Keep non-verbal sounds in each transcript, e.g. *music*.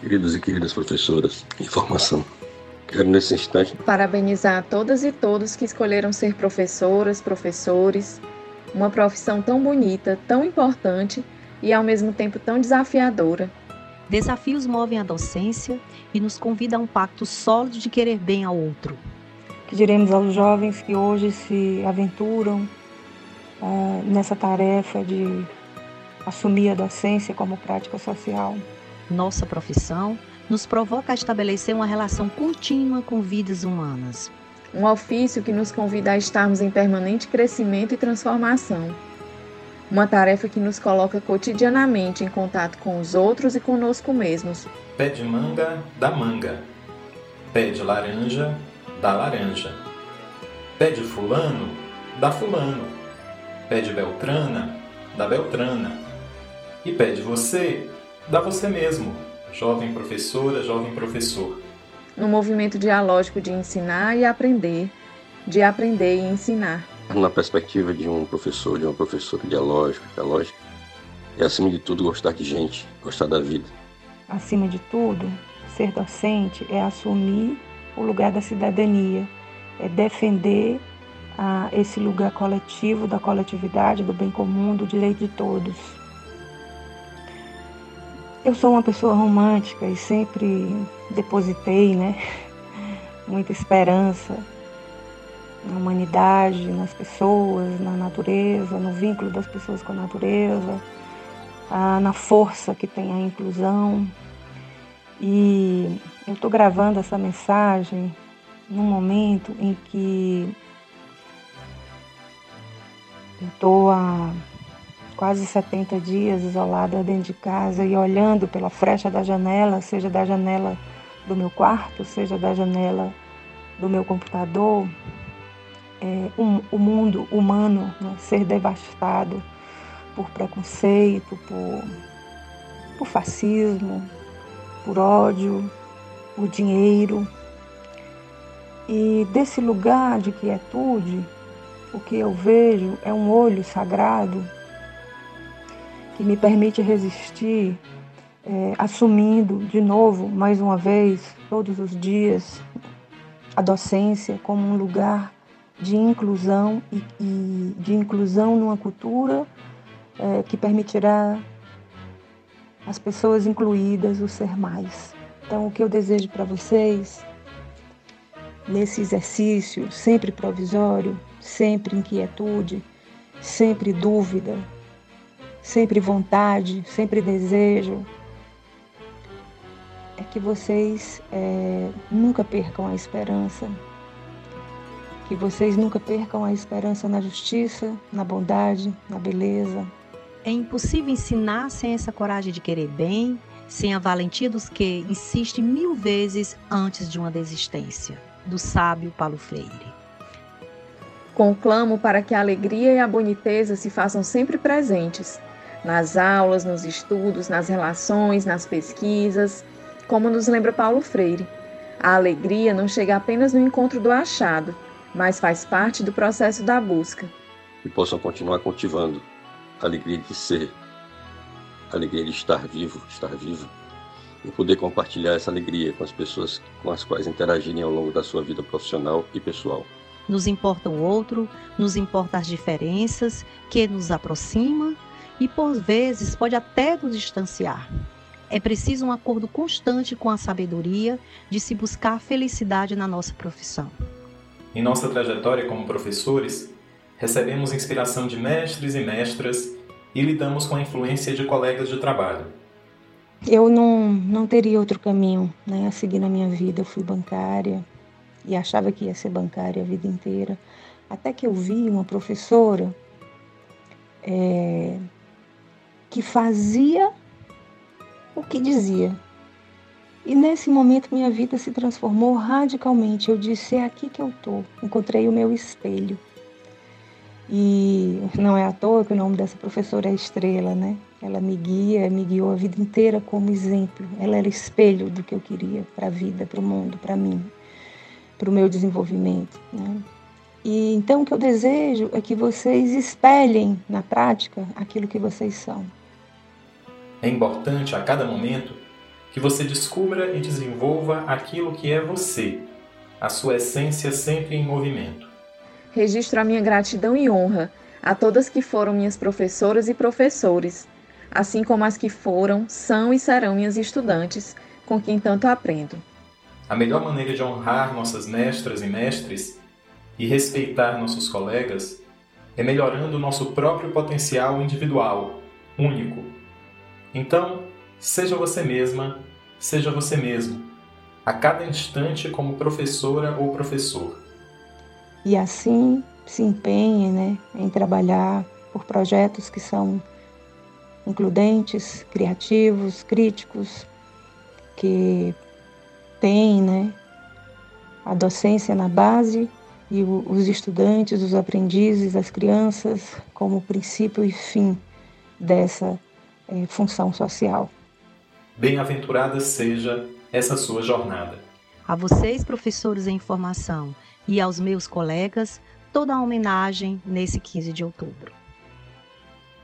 queridos e queridas professoras de formação. Quero nesse instante parabenizar todas e todos que escolheram ser professoras, professores, uma profissão tão bonita, tão importante e ao mesmo tempo tão desafiadora. Desafios movem a docência e nos convida a um pacto sólido de querer bem ao outro. Que diremos aos jovens que hoje se aventuram uh, nessa tarefa de assumir a docência como prática social? Nossa profissão nos provoca a estabelecer uma relação contínua com vidas humanas. Um ofício que nos convida a estarmos em permanente crescimento e transformação. Uma tarefa que nos coloca cotidianamente em contato com os outros e conosco mesmos. Pé de manga, dá manga. Pé de laranja, dá laranja. Pé de fulano, dá fulano. Pé de beltrana, dá beltrana. E pé de você, dá você mesmo, jovem professora, jovem professor. No movimento dialógico de ensinar e aprender, de aprender e ensinar na perspectiva de um professor, de uma professora dialógica, dialógica, é acima de tudo gostar de gente, gostar da vida. Acima de tudo, ser docente é assumir o lugar da cidadania, é defender ah, esse lugar coletivo, da coletividade, do bem comum, do direito de todos. Eu sou uma pessoa romântica e sempre depositei, né, *laughs* muita esperança na humanidade, nas pessoas, na natureza, no vínculo das pessoas com a natureza, na força que tem a inclusão. E eu estou gravando essa mensagem num momento em que eu estou há quase 70 dias isolada dentro de casa e olhando pela frecha da janela, seja da janela do meu quarto, seja da janela do meu computador, é, um, o mundo humano né, ser devastado por preconceito, por, por fascismo, por ódio, por dinheiro. E desse lugar de quietude, o que eu vejo é um olho sagrado que me permite resistir, é, assumindo de novo, mais uma vez, todos os dias, a docência como um lugar de inclusão e, e de inclusão numa cultura é, que permitirá as pessoas incluídas o ser mais. Então, o que eu desejo para vocês nesse exercício, sempre provisório, sempre inquietude, sempre dúvida, sempre vontade, sempre desejo, é que vocês é, nunca percam a esperança, que vocês nunca percam a esperança na justiça, na bondade, na beleza. É impossível ensinar sem essa coragem de querer bem, sem a valentia dos que insiste mil vezes antes de uma desistência, do sábio Paulo Freire. Conclamo para que a alegria e a boniteza se façam sempre presentes, nas aulas, nos estudos, nas relações, nas pesquisas, como nos lembra Paulo Freire. A alegria não chega apenas no encontro do achado, mas faz parte do processo da busca. E possam continuar cultivando a alegria de ser, a alegria de estar vivo, estar vivo, e poder compartilhar essa alegria com as pessoas com as quais interagirem ao longo da sua vida profissional e pessoal. Nos importa o outro, nos importa as diferenças que nos aproxima e por vezes pode até nos distanciar. É preciso um acordo constante com a sabedoria de se buscar a felicidade na nossa profissão. Em nossa trajetória como professores, recebemos inspiração de mestres e mestras e lidamos com a influência de colegas de trabalho. Eu não, não teria outro caminho né, a seguir na minha vida. Eu fui bancária e achava que ia ser bancária a vida inteira. Até que eu vi uma professora é, que fazia o que dizia. E nesse momento minha vida se transformou radicalmente. Eu disse: é aqui que eu tô. Encontrei o meu espelho. E não é à toa que o nome dessa professora é Estrela, né? Ela me guia, me guiou a vida inteira como exemplo. Ela era espelho do que eu queria para a vida, para o mundo, para mim, para o meu desenvolvimento. Né? E então o que eu desejo é que vocês espelhem na prática aquilo que vocês são. É importante a cada momento que você descubra e desenvolva aquilo que é você, a sua essência sempre em movimento. Registro a minha gratidão e honra a todas que foram minhas professoras e professores, assim como as que foram, são e serão minhas estudantes, com quem tanto aprendo. A melhor maneira de honrar nossas mestras e mestres e respeitar nossos colegas é melhorando o nosso próprio potencial individual, único. Então, seja você mesma, seja você mesmo, a cada instante como professora ou professor. E assim se empenhe né, em trabalhar por projetos que são includentes, criativos, críticos, que têm né, a docência na base e os estudantes, os aprendizes, as crianças como princípio e fim dessa é, função social. Bem-aventurada seja essa sua jornada. A vocês, professores em formação, e aos meus colegas, toda a homenagem nesse 15 de outubro.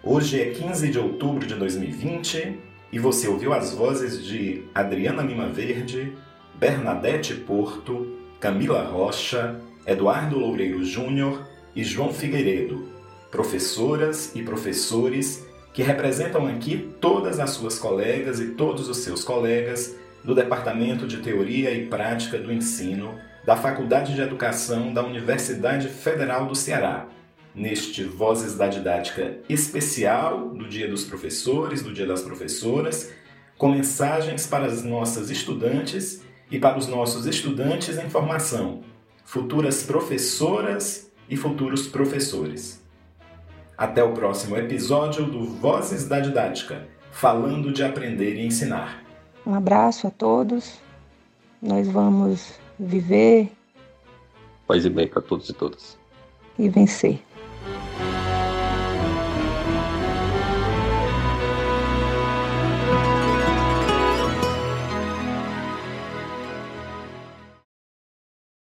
Hoje é 15 de outubro de 2020 e você ouviu as vozes de Adriana Lima Verde, Bernadette Porto, Camila Rocha, Eduardo Loureiro Júnior e João Figueiredo, professoras e professores que representam aqui todas as suas colegas e todos os seus colegas do Departamento de Teoria e Prática do Ensino da Faculdade de Educação da Universidade Federal do Ceará, neste Vozes da Didática especial do Dia dos Professores, do Dia das Professoras, com mensagens para as nossas estudantes e para os nossos estudantes em formação, futuras professoras e futuros professores. Até o próximo episódio do Vozes da Didática, falando de aprender e ensinar. Um abraço a todos. Nós vamos viver. Paz e bem para todos e todas. E vencer.